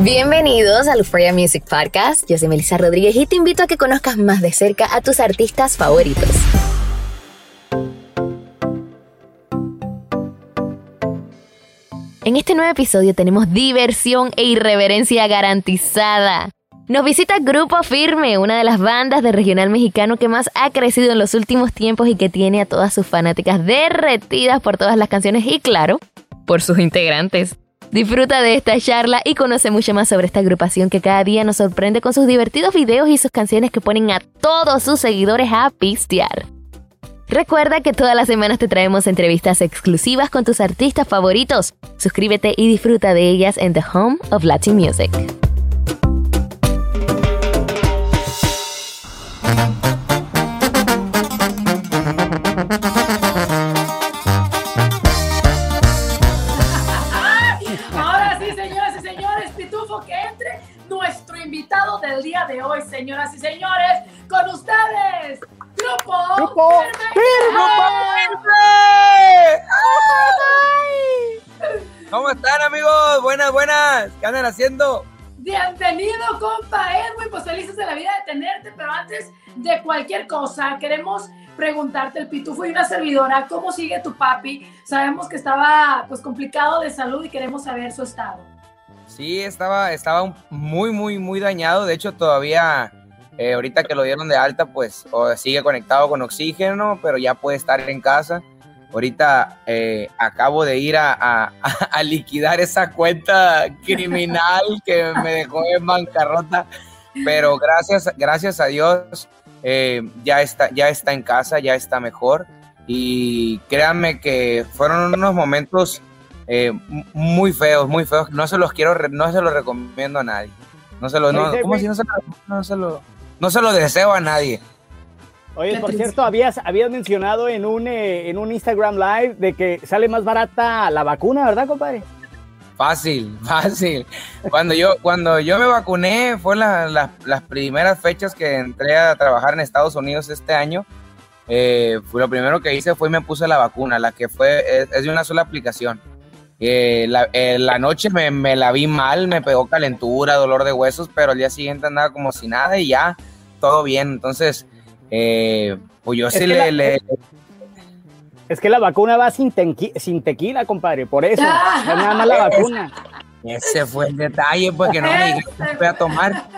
Bienvenidos al Euphoria Music Podcast. Yo soy Melissa Rodríguez y te invito a que conozcas más de cerca a tus artistas favoritos. En este nuevo episodio tenemos diversión e irreverencia garantizada. Nos visita Grupo Firme, una de las bandas de regional mexicano que más ha crecido en los últimos tiempos y que tiene a todas sus fanáticas derretidas por todas las canciones y claro, por sus integrantes. Disfruta de esta charla y conoce mucho más sobre esta agrupación que cada día nos sorprende con sus divertidos videos y sus canciones que ponen a todos sus seguidores a pistear. Recuerda que todas las semanas te traemos entrevistas exclusivas con tus artistas favoritos. Suscríbete y disfruta de ellas en The Home of Latin Music. De hoy, señoras y señores, con ustedes, Grupo, Grupo ¿Cómo están, amigos? Buenas, buenas. ¿Qué andan haciendo? Bienvenido, compa Edwin, pues felices de la vida de tenerte, pero antes de cualquier cosa, queremos preguntarte, el Pitufo y una servidora, ¿cómo sigue tu papi? Sabemos que estaba pues complicado de salud y queremos saber su estado. Sí, estaba, estaba muy, muy, muy dañado. De hecho, todavía, eh, ahorita que lo dieron de alta, pues sigue conectado con oxígeno, pero ya puede estar en casa. Ahorita eh, acabo de ir a, a- a liquidar esa cuenta criminal que me dejó en bancarrota, pero gracias, gracias a Dios eh, ya, está, ya está en casa, ya está mejor. Y créanme que fueron unos momentos eh, muy feos, muy feos. No se los quiero, re- no se los recomiendo a nadie. No se lo, no, Oye, ¿cómo güey. si no se, lo, no se lo, no se lo deseo a nadie? Oye, por cierto, habías, habías mencionado en un, eh, en un Instagram Live de que sale más barata la vacuna, ¿verdad, compadre? Fácil, fácil. Cuando yo, cuando yo me vacuné, fue la- la- las primeras fechas que entré a trabajar en Estados Unidos este año. Eh, fue lo primero que hice fue me puse la vacuna, la que fue, es, es de una sola aplicación. Eh, la, eh, la noche me, me la vi mal, me pegó calentura, dolor de huesos, pero al día siguiente andaba como si nada y ya, todo bien. Entonces, eh, pues yo Es sí que le, la- le- Es que la vacuna va sin, tenqui- sin tequila, compadre, por eso. Ah. Nada más la vacuna. Ese fue el detalle, pues que no me voy a tomar.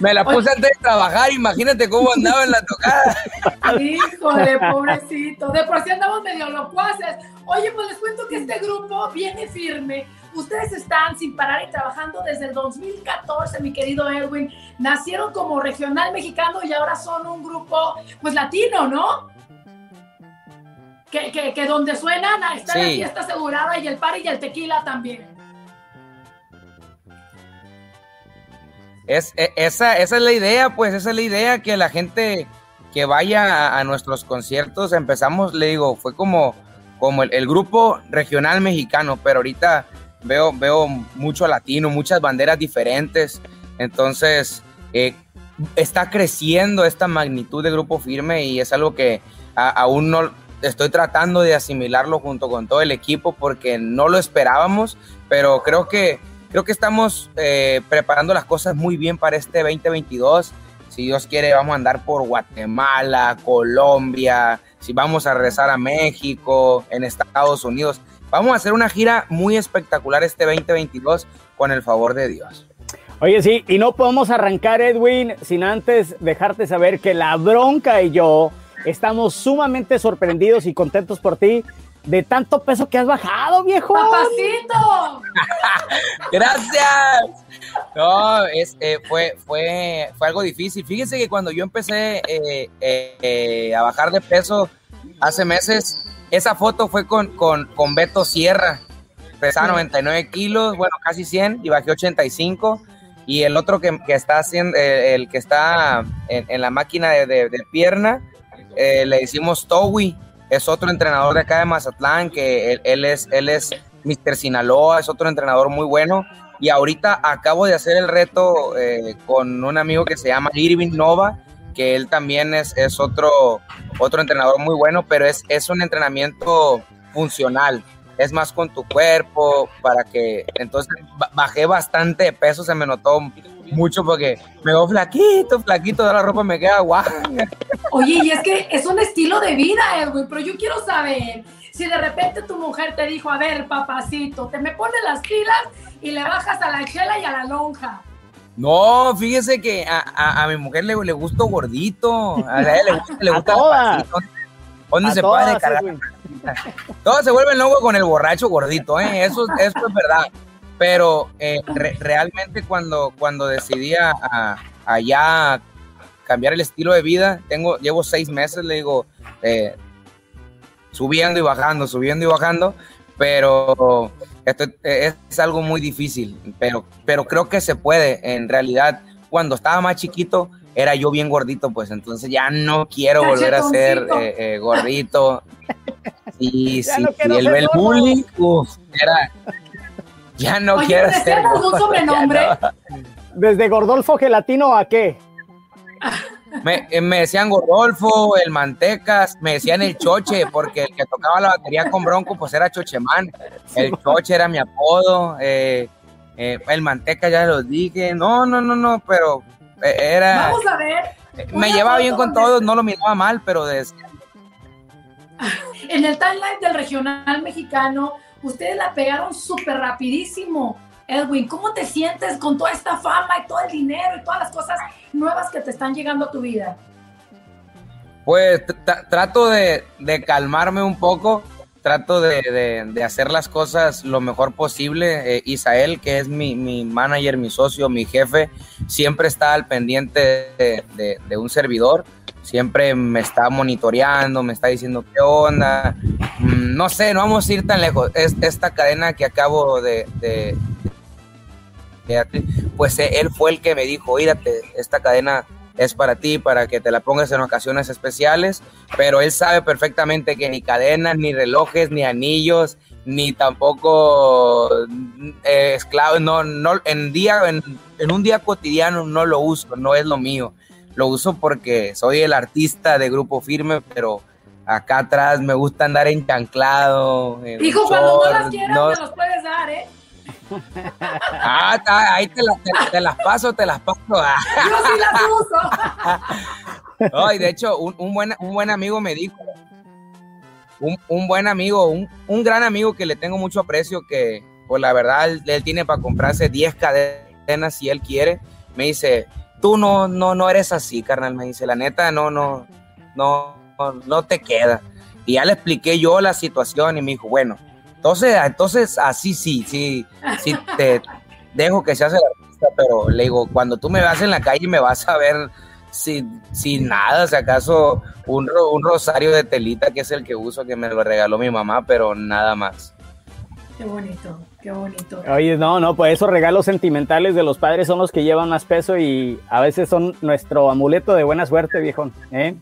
Me la puse antes de trabajar, imagínate cómo andaba en la tocada. Híjole, pobrecito. De por sí andamos medio locuaces. Oye, pues les cuento que este grupo viene firme. Ustedes están sin parar y trabajando desde el 2014, mi querido Edwin. Nacieron como regional mexicano y ahora son un grupo, pues latino, ¿no? Que, que, que donde suenan está la fiesta asegurada y el par y el tequila también. Es, e- esa, esa es la idea, pues, esa es la idea, que la gente que vaya a, nuestros conciertos, empezamos, le digo, fue como, como el, grupo regional mexicano, pero ahorita veo, veo mucho latino, muchas banderas diferentes, entonces eh, está creciendo esta magnitud de grupo firme y es algo que aún no estoy tratando de asimilarlo junto con todo el equipo porque no lo esperábamos, pero creo que creo que estamos eh, preparando las cosas muy bien para este 2022. Si Dios quiere, vamos a andar por Guatemala, Colombia, si vamos a regresar a México, en Estados Unidos. vamos a hacer una gira muy espectacular este 2022 con el favor de Dios. Oye, sí, y no podemos arrancar, Edwin, sin antes dejarte saber que la bronca y yo estamos sumamente sorprendidos y contentos por ti de tanto peso que has bajado, viejo. ¡Papacito! Gracias. No, es, eh, fue, fue, fue algo difícil. Fíjense que cuando yo empecé eh, eh, a bajar de peso hace meses, esa foto fue con, con, con Beto Sierra. Pesaba 99 kilos, bueno, casi 100 y bajé 85 y el otro que, que está haciendo, el que está en, en la máquina de, de, de pierna, eh, le decimos Towi, es otro entrenador de acá de Mazatlán, que él, él, es, él es Mr. Sinaloa, es otro entrenador muy bueno. Y ahorita acabo de hacer el reto eh, con un amigo que se llama Irving Nova, que él también es, es otro, otro entrenador muy bueno, pero es, es un entrenamiento funcional es más con tu cuerpo, para que entonces bajé bastante peso, se me notó mucho porque me veo flaquito, flaquito, de la ropa me queda guau. Oye, y es que es un estilo de vida, Edwin, pero yo quiero saber si de repente tu mujer te dijo, a ver, papacito, te me pones las pilas y le bajas a la chela y a la lonja. No, fíjese que a, a, a mi mujer le, le gusto gordito, a ella le gusta, le gusta papacito. ¿Dónde se puede cargar? Todos se vuelven locos con el borracho gordito, ¿eh? eso, eso es verdad. Pero eh, re, realmente cuando, cuando decidí a, ya cambiar el estilo de vida, tengo, llevo seis meses, le digo, eh, subiendo y bajando, subiendo y bajando, pero esto es, es algo muy difícil, pero, pero creo que se puede. En realidad, cuando estaba más chiquito, era yo bien gordito, pues entonces ya no quiero volver a ser eh, eh, gordito. Y si no el, el bullying, uf, era, ya no Oye, quiero ¿te ser algún sobrenombre? No. ¿Desde Gordolfo Gelatino a qué? Me, eh, me, decían Gordolfo, el Mantecas, me decían el Choche, porque el que tocaba la batería con Bronco, pues era Chochemán. El Choche era mi apodo. Eh, eh, el Manteca ya los dije. No, no, no, no, pero era. Vamos a ver. Me llevaba bien con todos, no lo miraba mal, pero decía. En el timeline del regional mexicano, ustedes la pegaron súper rapidísimo. Edwin, ¿cómo te sientes con toda esta fama y todo el dinero y todas las cosas nuevas que te están llegando a tu vida? Pues trato de, de, calmarme un poco, trato de, de, hacer las cosas lo mejor posible. Eh, Isael, que es mi, mi, manager, mi socio, mi jefe, siempre está al pendiente de, un servidor, siempre me está monitoreando, me está diciendo qué onda. Mm, no sé, no vamos a ir tan lejos. Es, esta cadena que acabo de, pues él fue el que me dijo, írate, esta cadena es para ti, para que te la pongas en ocasiones especiales, pero él sabe perfectamente que ni cadenas, ni relojes, ni anillos, ni tampoco eh, esclavos, no, no, en, día, en, un día cotidiano no lo uso, no es lo mío, lo uso porque soy el artista de Grupo Firme, pero acá atrás me gusta andar enchanclado. Hijo, cuando no las quieras no, me los puedes dar, ¿eh? Ah, ahí te, la, te, te, las paso, te las paso. Yo sí las uso. No, y de hecho, un, un, buen, un buen amigo me dijo, un, un buen amigo, un, un, gran amigo que le tengo mucho aprecio, que pues la verdad él, él tiene para comprarse 10 cadenas si él quiere, me dice, tú no, no, no eres así, carnal, me dice, la neta, no, no, no, no, te queda. Y ya le expliqué yo la situación y me dijo, bueno, entonces, entonces así sí, sí, sí te dejo que seas el artista, pero le digo, cuando tú me vas en la calle me vas a ver sin, sin nada, si acaso un, un rosario de telita que es el que uso, que me lo regaló mi mamá, pero nada más. Qué bonito, qué bonito. Oye, no, no, pues esos regalos sentimentales de los padres son los que llevan más peso y a veces son nuestro amuleto de buena suerte, viejo. ¿eh?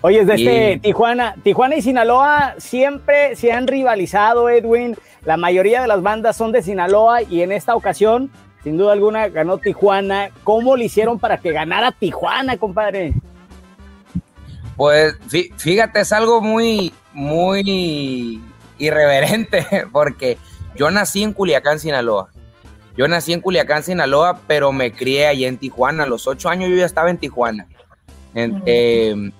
Oye, desde y... Tijuana, Tijuana y Sinaloa siempre se han rivalizado, Edwin. La mayoría de las bandas son de Sinaloa y en esta ocasión, sin duda alguna, ganó Tijuana. ¿Cómo le hicieron para que ganara Tijuana, compadre? Pues fíjate, es algo muy, muy irreverente, porque yo nací en Culiacán, Sinaloa. Yo nací en Culiacán, Sinaloa, pero me crié allí en Tijuana. A los ocho años yo ya estaba en Tijuana. En, eh,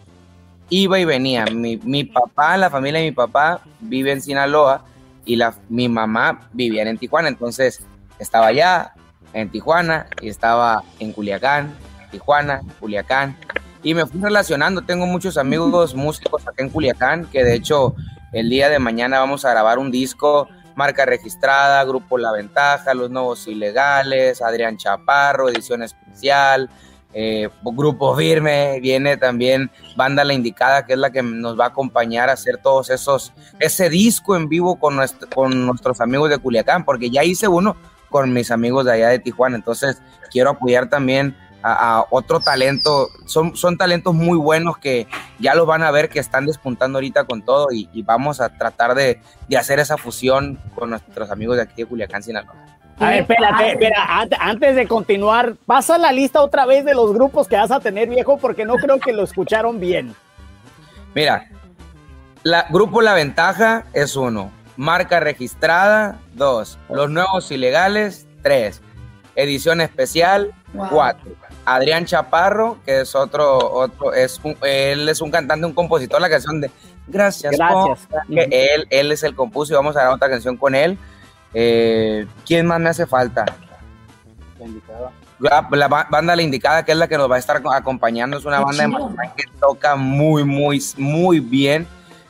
iba y venía. Mi, mi, papá, la familia de mi papá vive en Sinaloa y la, mi mamá vivía en Tijuana, entonces estaba allá en Tijuana y estaba en Culiacán, Tijuana, Culiacán, y me fui relacionando. Tengo muchos amigos músicos acá en Culiacán, que de hecho el día de mañana vamos a grabar un disco, marca registrada, Grupo La Ventaja, Los Nuevos Ilegales, Adrián Chaparro, edición especial. Eh, grupo firme, viene también Banda La Indicada, que es la que nos va a acompañar a hacer todos esos, ese disco en vivo con, con nuestros amigos de Culiacán, porque ya hice uno con mis amigos de allá de Tijuana, entonces quiero apoyar también a, otro talento. Son, son talentos muy buenos que ya los van a ver que están despuntando ahorita con todo y, vamos a tratar de, hacer esa fusión con nuestros amigos de aquí de Culiacán, Sinaloa. A ver, espérate, espera, antes de continuar, pasa la lista otra vez de los grupos que vas a tener, viejo, porque no creo que lo escucharon bien. Mira, la, Grupo La Ventaja es uno, marca registrada, dos, los nuevos ilegales, tres, edición especial, cuatro, Adrián Chaparro, que es otro, otro es él es un cantante, un compositor, la canción de Gracias. Gracias. él, él es el compuso y vamos a dar otra canción con él. Eh, ¿Quién más me hace falta? La indicada. La, banda La Indicada, que es la que nos va a estar acompañando, es una banda de que toca muy, muy, muy bien.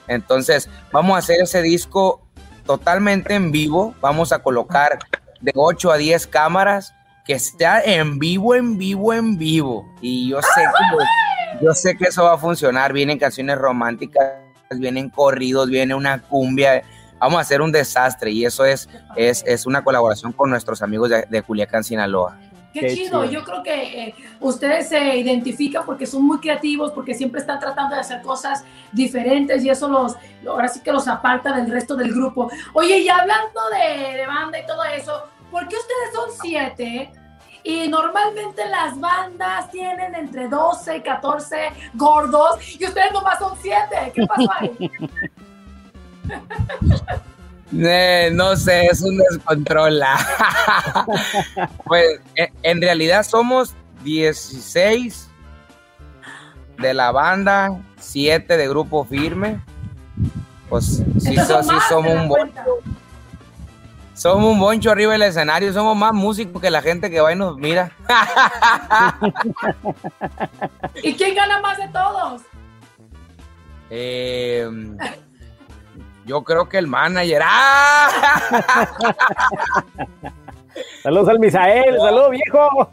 Entonces, vamos a hacer ese disco totalmente en vivo. Vamos a colocar de 8 a 10 cámaras que está en vivo, en vivo, en vivo. Y yo sé que, yo sé que eso va a funcionar. Vienen canciones románticas, vienen corridos, viene una cumbia. Vamos a hacer un desastre y eso es, es, es una colaboración con nuestros amigos de, de Culiacán, Sinaloa. Qué, chido. yo creo que eh, ustedes se identifican porque son muy creativos, porque siempre están tratando de hacer cosas diferentes y eso los, ahora sí que los aparta del resto del grupo. Oye, y hablando de, de banda y todo eso, ¿por qué ustedes son siete? Y normalmente las bandas tienen entre 12 y 14 gordos y ustedes nomás son 7. ¿Qué pasó ahí? Eh, no sé, es un descontrol. pues en realidad somos 16 de la banda, 7 de grupo firme. Pues sí, somos un buen. Somos un boncho arriba del escenario, somos más músicos que la gente que va y nos mira. ¿Y quién gana más de todos? Em, yo creo que el manager. ¡Ah! Saludos al Misael, saludos viejo.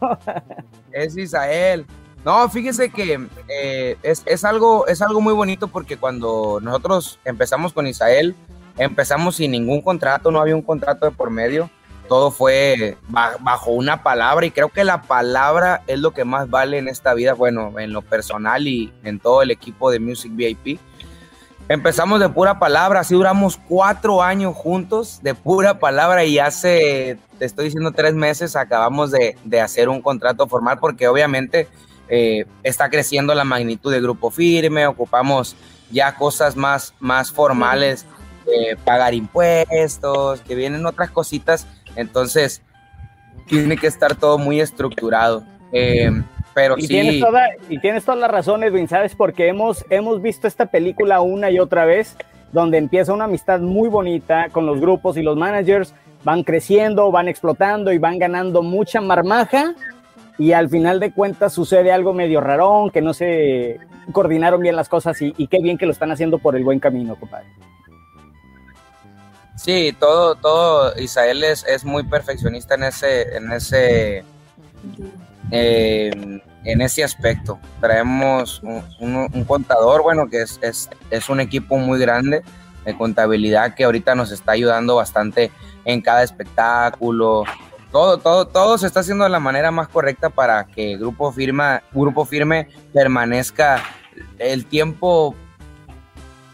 Es Misael. No, fíjese que eh, es, es, algo, es algo muy bonito porque cuando nosotros empezamos con Isael, Empezamos sin ningún contrato, no había un contrato de por medio. Todo fue bajo una palabra y creo que la palabra es lo que más vale en esta vida, bueno, en lo personal y en todo el equipo de Music VIP. Empezamos de pura palabra, así duramos cuatro años juntos de pura palabra y hace, te estoy diciendo, tres meses acabamos de, hacer un contrato formal porque obviamente eh, está creciendo la magnitud del grupo firme, ocupamos ya cosas más, más formales pagar impuestos, que vienen otras cositas, entonces tiene que estar todo muy estructurado. Eh, pero y sí. Tienes toda, y tienes todas las razones, Edwin, ¿sabes? Porque hemos, hemos visto esta película una y otra vez, donde empieza una amistad muy bonita con los grupos y los managers, van creciendo, van explotando y van ganando mucha marmaja. Y al final de cuentas sucede algo medio rarón, que no se coordinaron bien las cosas y, y qué bien que lo están haciendo por el buen camino, compadre. Sí, todo, todo, Israel es, es muy perfeccionista en ese, en ese, eh, en ese aspecto. Traemos un, contador, bueno, que es, es, es, un equipo muy grande de contabilidad que ahorita nos está ayudando bastante en cada espectáculo. Todo, todo, todo se está haciendo de la manera más correcta para que Grupo Firma, Grupo Firme permanezca el tiempo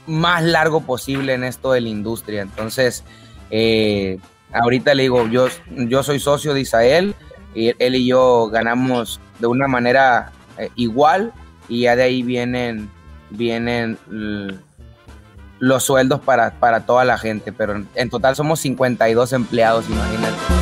más largo posible en esto de la industria. Entonces, eh, ahorita le digo, yo, yo soy socio de Isael, y él y yo ganamos de una manera eh, igual y ya de ahí vienen, vienen los sueldos para, para toda la gente, pero en total somos 52 empleados, imagínate.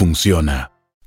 funciona.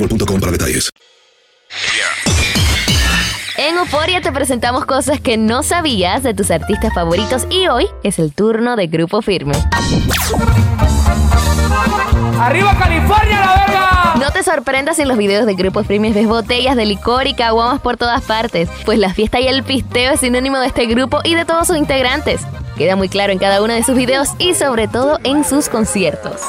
boostmobile.com para detalles. En Euforia te presentamos cosas que no sabías de tus artistas favoritos y hoy es el turno de Grupo Firme. ¡Arriba California, la verga! No te sorprendas si en los videos de Grupo Firme ves botellas de licor y caguamas por todas partes, pues la fiesta y el pisteo es sinónimo de este grupo y de todos sus integrantes. Queda muy claro en cada uno de sus videos y sobre todo en sus conciertos.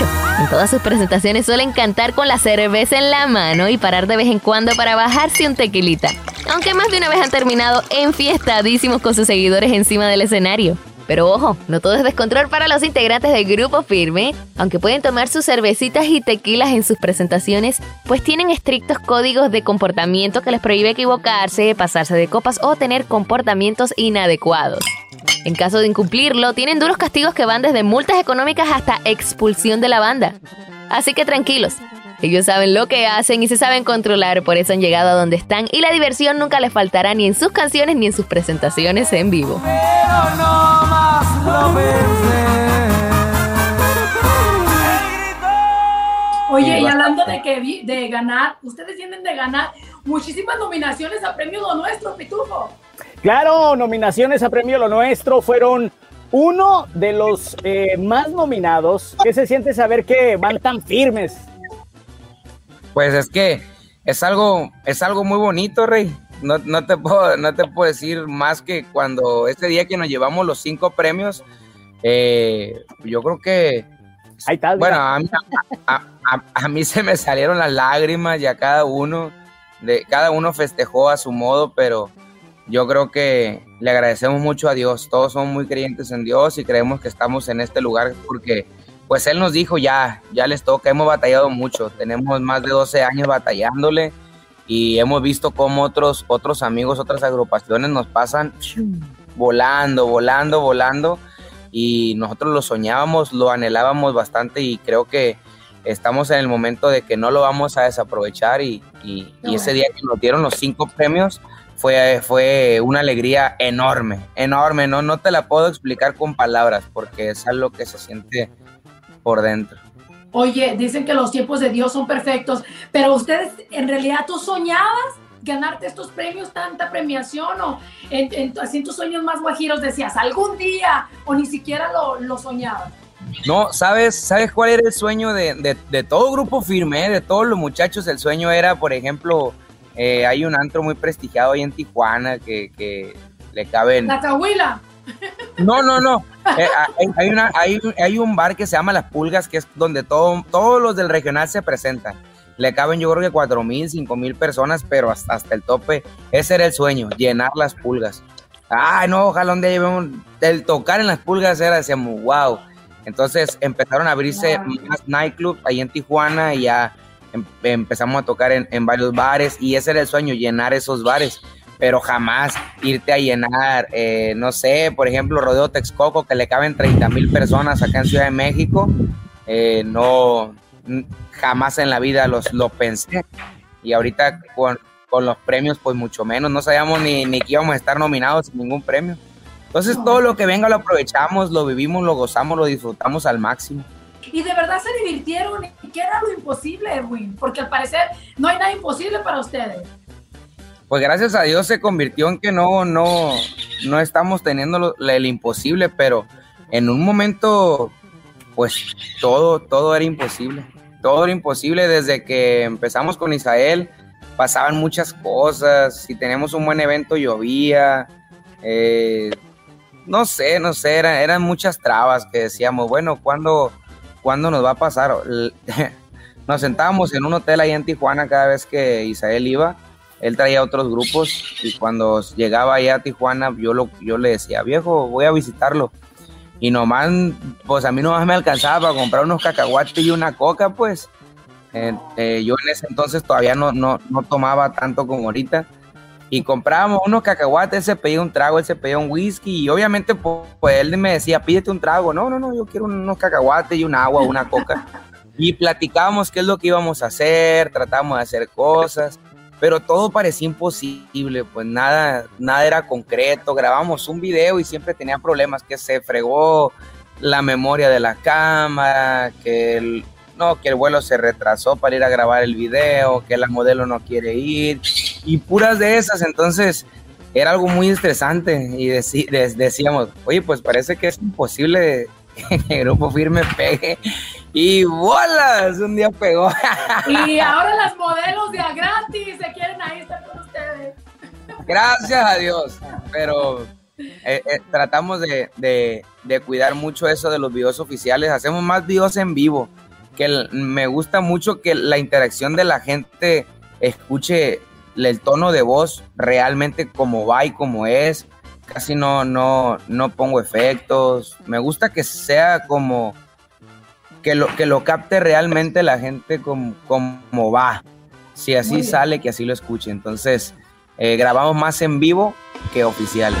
En todas sus presentaciones suelen cantar con la cerveza en la mano y parar de vez en cuando para bajarse un tequilita. Aunque más de una vez han terminado enfiestadísimos con sus seguidores encima del escenario. Pero ojo, no todo es descontrol para los integrantes del grupo firme, aunque pueden tomar sus cervecitas y tequilas en sus presentaciones, pues tienen estrictos códigos de comportamiento que les prohíbe equivocarse, pasarse de copas o tener comportamientos inadecuados. En caso de incumplirlo, tienen duros castigos que van desde multas económicas hasta expulsión de la banda. Así que tranquilos, ellos saben lo que hacen y se saben controlar, por eso han llegado a donde están y la diversión nunca les faltará ni en sus canciones ni en sus presentaciones en vivo. Pero no más lo. Oye, y hablando de que vi- de ganar, ustedes tienen de ganar muchísimas nominaciones a Premio Lo Nuestro, Pitufo. Claro, nominaciones a Premio Lo Nuestro fueron uno de los eh, más nominados. ¿Qué se siente saber que van tan firmes? Pues es que es algo, es algo muy bonito, Rey. No, no te puedo, no te puedo decir más que cuando este día que nos llevamos los cinco premios, eh, yo creo que bueno, a mí, a- a- a mí se me salieron las lágrimas y a cada uno, de, cada uno festejó a su modo, pero yo creo que le agradecemos mucho a Dios. Todos somos muy creyentes en Dios y creemos que estamos en este lugar porque pues Él nos dijo ya, ya les toca, hemos batallado mucho, tenemos más de 12 años batallándole y hemos visto cómo otros, otros amigos, otras agrupaciones nos pasan volando, volando, volando. Y nosotros lo soñábamos, lo anhelábamos bastante y creo que estamos en el momento de que no lo vamos a desaprovechar y, y- y ese día que nos dieron los cinco premios fue, fue una alegría enorme, enorme, no, no te la puedo explicar con palabras porque es algo que se siente por dentro. Oye, dicen que los tiempos de Dios son perfectos, pero ustedes, en realidad, ¿tú soñabas ganarte estos premios, tanta premiación? ¿O en, en- así en tus sueños más guajiros decías, algún día? ¿O ni siquiera lo, lo soñabas? No, ¿sabes, ¿sabes cuál era el sueño de, de- de todo grupo firme, eh? de todos los muchachos? El sueño era, por ejemplo, eh, hay un antro muy prestigiado ahí en Tijuana que, que le caben... La cahuila. No, no, no. Eh, hay, hay una, hay, hay un bar que se llama Las Pulgas, que es donde todo, todos los del regional se presentan. Le caben yo creo que cuatro mil, cinco mil personas, pero hasta, hasta el tope. Ese era el sueño, llenar las pulgas. Ay, no, ojalá un día llevemos. El tocar en las pulgas era, decíamos, wow. Entonces empezaron a abrirse más nightclubs ahí en Tijuana y ya empezamos a tocar en, en varios bares y ese era el sueño, llenar esos bares. Pero jamás irte a llenar, eh, no sé, por ejemplo, Rodeo Texcoco, que le caben 30 mil personas acá en Ciudad de México. eh, no, jamás en la vida los, lo pensé. Y ahorita con, con los premios, pues mucho menos. No sabíamos ni, ni que íbamos a estar nominados sin ningún premio. Entonces todo lo que venga lo aprovechamos, lo vivimos, lo gozamos, lo disfrutamos al máximo. Y de verdad se divirtieron. ¿Y qué era lo imposible, Edwin? Porque al parecer no hay nada imposible para ustedes. Pues gracias a Dios se convirtió en que no, no, no estamos teniendo el imposible, pero en un momento, pues todo, todo era imposible. Todo era imposible desde que empezamos con Israel. Pasaban muchas cosas. Si teníamos un buen evento, llovía. eh, no sé, no sé, era- eran muchas trabas que decíamos, bueno, ¿cuándo, ¿cuándo nos va a pasar? Nos sentábamos en un hotel ahí en Tijuana cada vez que Israel iba. Él traía otros grupos y cuando llegaba allá a Tijuana yo, lo, yo le decía, viejo, voy a visitarlo. Y nomás, pues a mí nomás me alcanzaba para comprar unos cacahuates y una coca, pues. Eh, yo en ese entonces todavía no, no, no tomaba tanto como ahorita. Y comprábamos unos cacahuates, él se pedía un trago, él se pedía un whisky. Y obviamente, pues, él me decía, pídete un trago. No, no, no, yo quiero unos cacahuates y un agua, una coca. y platicábamos qué es lo que íbamos a hacer, tratábamos de hacer cosas. Pero todo parecía imposible, pues nada, nada era concreto. Grabamos un video y siempre tenía problemas, que se fregó la memoria de la cámara, que el, no, que el vuelo se retrasó para ir a grabar el video, que la modelo no quiere ir, y puras de esas, entonces era algo muy estresante y des- decíamos, oye, pues parece que es imposible que el grupo firme pegue, y bolas, un día pegó. Y ahora las modelos de a gratis se quieren ahí estar con ustedes. Gracias a Dios, pero eh, eh, tratamos de, de- de cuidar mucho eso de los videos oficiales. Hacemos más videos en vivo, que el- me gusta mucho que la interacción de la gente escuche el tono de voz realmente como va y como es. Casi no, no, no pongo efectos. Me gusta que sea como que lo, que lo capte realmente la gente como, como va. Si así sale, que así lo escuche. Entonces, eh, grabamos más en vivo que oficiales.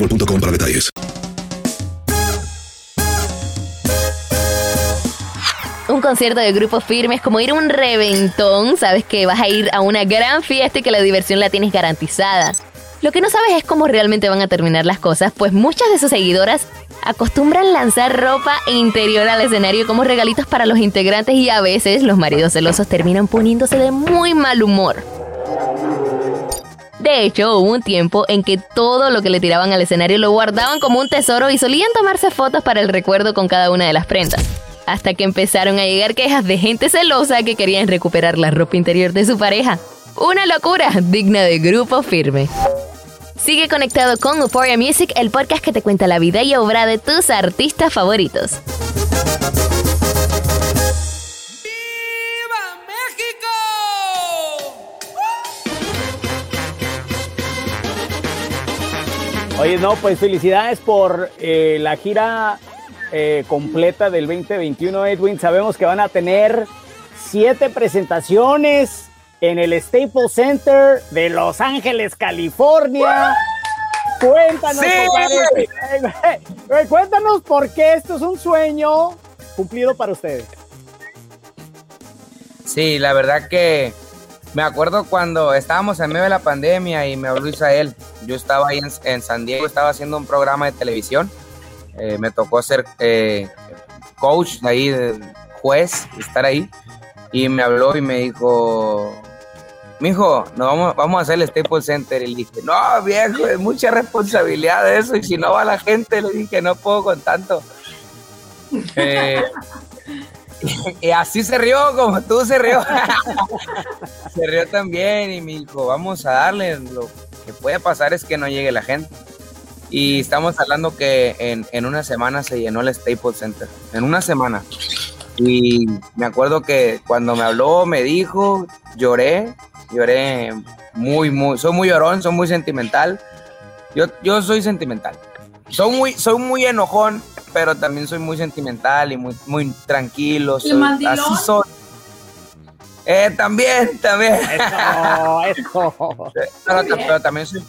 Un concierto de grupo firme es como ir a un reventón. Sabes que vas a ir a una gran fiesta y que la diversión la tienes garantizada. Lo que no sabes es cómo realmente van a terminar las cosas, pues muchas de sus seguidoras acostumbran lanzar ropa interior al escenario como regalitos para los integrantes y a veces los maridos celosos terminan poniéndose de muy mal humor. De hecho, hubo un tiempo en que todo lo que le tiraban al escenario lo guardaban como un tesoro y solían tomarse fotos para el recuerdo con cada una de las prendas. Hasta que empezaron a llegar quejas de gente celosa que querían recuperar la ropa interior de su pareja. Una locura digna de grupo firme. Sigue conectado con Euphoria Music, el podcast que te cuenta la vida y obra de tus artistas favoritos. Oye, no, pues felicidades por eh, la gira eh, completa del 2021, Edwin. Sabemos que van a tener siete presentaciones en el Staples Center de Los Ángeles, California. Cuéntanos, compadre. Eh, cuéntanos por qué esto es un sueño cumplido para ustedes. Sí, la verdad que me acuerdo cuando estábamos en medio de la pandemia y me habló Israel. Yo estaba ahí en, San Diego, estaba haciendo un programa de televisión. Eh, me tocó ser eh, coach ahí, juez, estar ahí. Y me habló y me dijo, mijo, no vamos, vamos a hacer el Staples Center. Y le dije, no, viejo, es mucha responsabilidad eso. Y si no va la gente, le dije, no puedo con tanto. Eh, y así se rió, como tú se rió. se rió también y me dijo, vamos a darle, lo que puede pasar es que no llegue la gente. Y estamos hablando que en, en una semana se llenó el Staples Center, en una semana. Y me acuerdo que cuando me habló, me dijo, lloré, lloré muy, muy, soy muy llorón, soy muy sentimental. Yo, yo soy sentimental. Soy muy, soy muy enojón, pero también soy muy sentimental y muy, muy tranquilo. Soy, así soy. Eh, también, también. Eso, eso. Pero, también soy,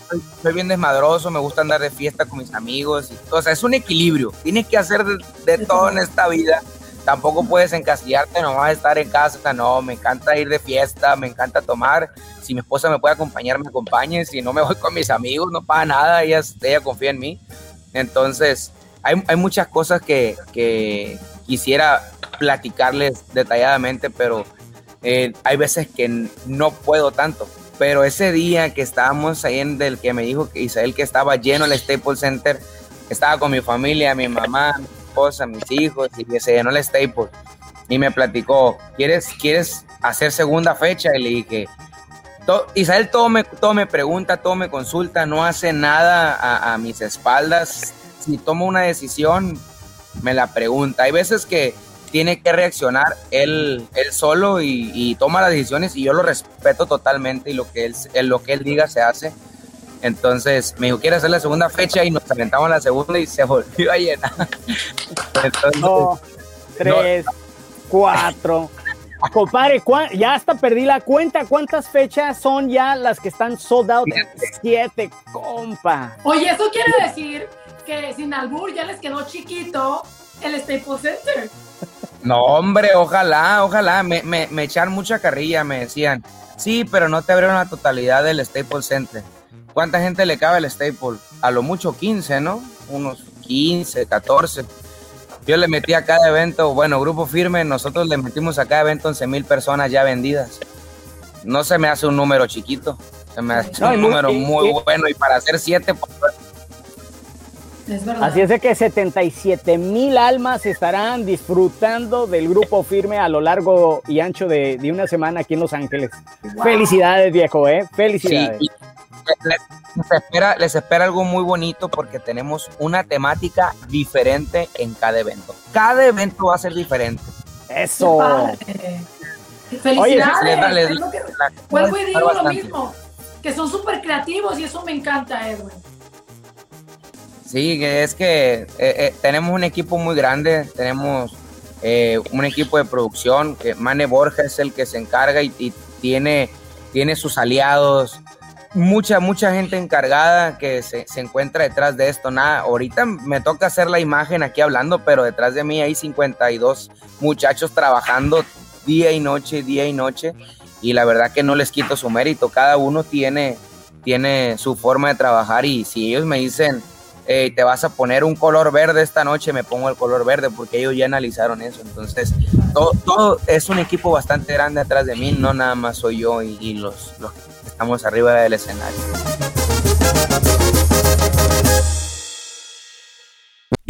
bien desmadroso, me gusta andar de fiesta con mis amigos. Y, o sea, es un equilibrio. Tienes que hacer de, todo en esta vida. Tampoco puedes encasillarte nomás estar en casa. No, me encanta ir de fiesta, me encanta tomar. Si mi esposa me puede acompañar, me acompañe. Si no me voy con mis amigos, no pasa nada. Ella, ella confía en mí. Entonces, hay, hay muchas cosas que, que, quisiera platicarles detalladamente, pero eh, hay veces que no puedo tanto. Pero ese día que estábamos ahí en del que me dijo que Isabel que estaba lleno el Staples Center, estaba con mi familia, mi mamá, mi esposa, mis hijos, y que se llenó el Staples. Y me platicó, ¿quieres, ¿quieres hacer segunda fecha? Y le dije, Isabel todo me, todo me pregunta, todo me consulta, no hace nada a, a mis espaldas, si tomo una decisión, me la pregunta. Hay veces que tiene que reaccionar él, él solo y, toma las decisiones y yo lo respeto totalmente y lo que él, lo que él diga se hace. Entonces me dijo, quiere hacer la segunda fecha y nos aventamos la segunda y se volvió a llenar. tres, cuatro. Compadre, ya hasta perdí la cuenta. ¿Cuántas fechas son ya las que están sold out? Siete, compa. Oye, eso quiere decir que sin albur ya les quedó chiquito el Staples Center. No, hombre, ojalá, ojalá. Me, me, me echaron mucha carrilla, me decían. Sí, pero no te abrieron la totalidad del Staples Center. ¿Cuánta gente le cabe al Staples? A lo mucho 15, ¿no? Unos 15, 14. Yo le metí a cada evento, bueno, grupo firme, nosotros le metimos a cada evento 11 mil personas ya vendidas. No se me hace un número chiquito, se me hace un número muy bueno y para hacer Así es de que 77 mil almas estarán disfrutando del grupo firme a lo largo y ancho de, una semana aquí en Los Ángeles. Felicidades, viejo, ¿eh? Felicidades. les, espera, les espera algo muy bonito porque tenemos una temática diferente en cada evento. Cada evento va a ser diferente. Eso. Felicidades. Vuelvo y digo lo mismo, que son súper creativos y eso me encanta, Edwin. Sí, es que eh, eh, tenemos un equipo muy grande, tenemos eh, un equipo de producción, que Mane Borja es el que se encarga y, tiene, tiene sus aliados, mucha, mucha gente encargada que se, se, encuentra detrás de esto. Nada, ahorita me toca hacer la imagen aquí hablando, pero detrás de mí hay 52 muchachos trabajando día y noche, día y noche, y la verdad que no les quito su mérito, cada uno tiene, tiene su forma de trabajar y si ellos me dicen, te vas a poner un color verde esta noche, me pongo el color verde porque ellos ya analizaron eso, entonces todo, todo es un equipo bastante grande atrás de mí, no nada más soy yo y, y los, los que estamos arriba del escenario.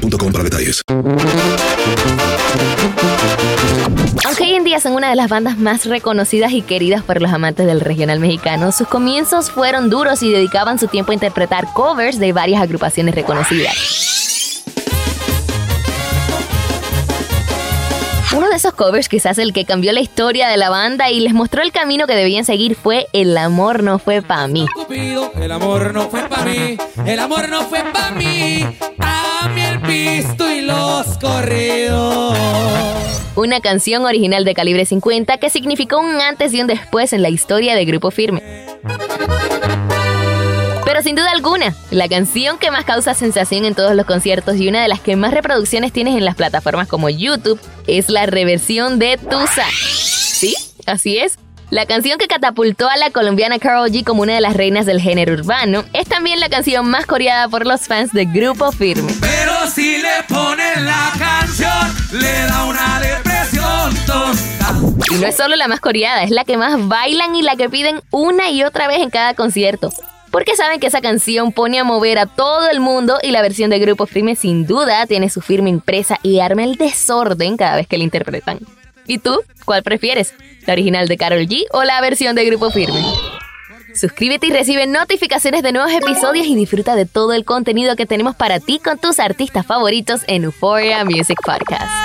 para detalles. Aunque hoy en día son una de las bandas más reconocidas y queridas por los amantes del regional mexicano, sus comienzos fueron duros y dedicaban su tiempo a interpretar covers de varias agrupaciones reconocidas. Uno de esos covers, quizás el que cambió la historia de la banda y les mostró el camino que debían seguir, fue El amor no fue pa' mí. el amor no fue mí, el amor no fue mí, a mí el pisto y los corridos. Una canción original de calibre 50 que significó un antes y un después en la historia de Grupo Firme. Pero sin duda alguna, la canción que más causa sensación en todos los conciertos y una de las que más reproducciones tienes en las plataformas como YouTube es la reversión de Tusa. Sí, así es. La canción que catapultó a la colombiana Carol G como una de las reinas del género urbano es también la canción más coreada por los fans de Grupo Firme. Pero si le ponen la canción, le da una depresión tonta. Y no es solo la más coreada, es la que más bailan y la que piden una y otra vez en cada concierto porque saben que esa canción pone a mover a todo el mundo y la versión de Grupo Firme sin duda tiene su firma impresa y arma el desorden cada vez que la interpretan. ¿Y tú? ¿Cuál prefieres? ¿La original de Carol G o la versión de Grupo Firme? Suscríbete y recibe notificaciones de nuevos episodios y disfruta de todo el contenido que tenemos para ti con tus artistas favoritos en Euphoria Music Podcast.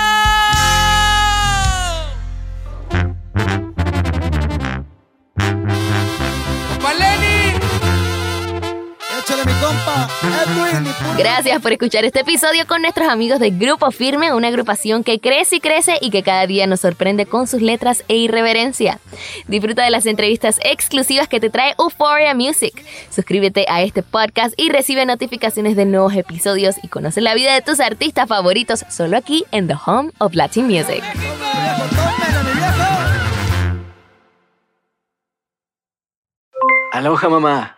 Mi compa Edwin. Gracias por escuchar este episodio con nuestros amigos de Grupo Firme, una agrupación que crece y crece y que cada día nos sorprende con sus letras e irreverencia. Disfruta de las entrevistas exclusivas que te trae Euphoria Music. Suscríbete a este podcast y recibe notificaciones de nuevos episodios y conoce la vida de tus artistas favoritos solo aquí en The Home of Latin Music. Aloha mamá.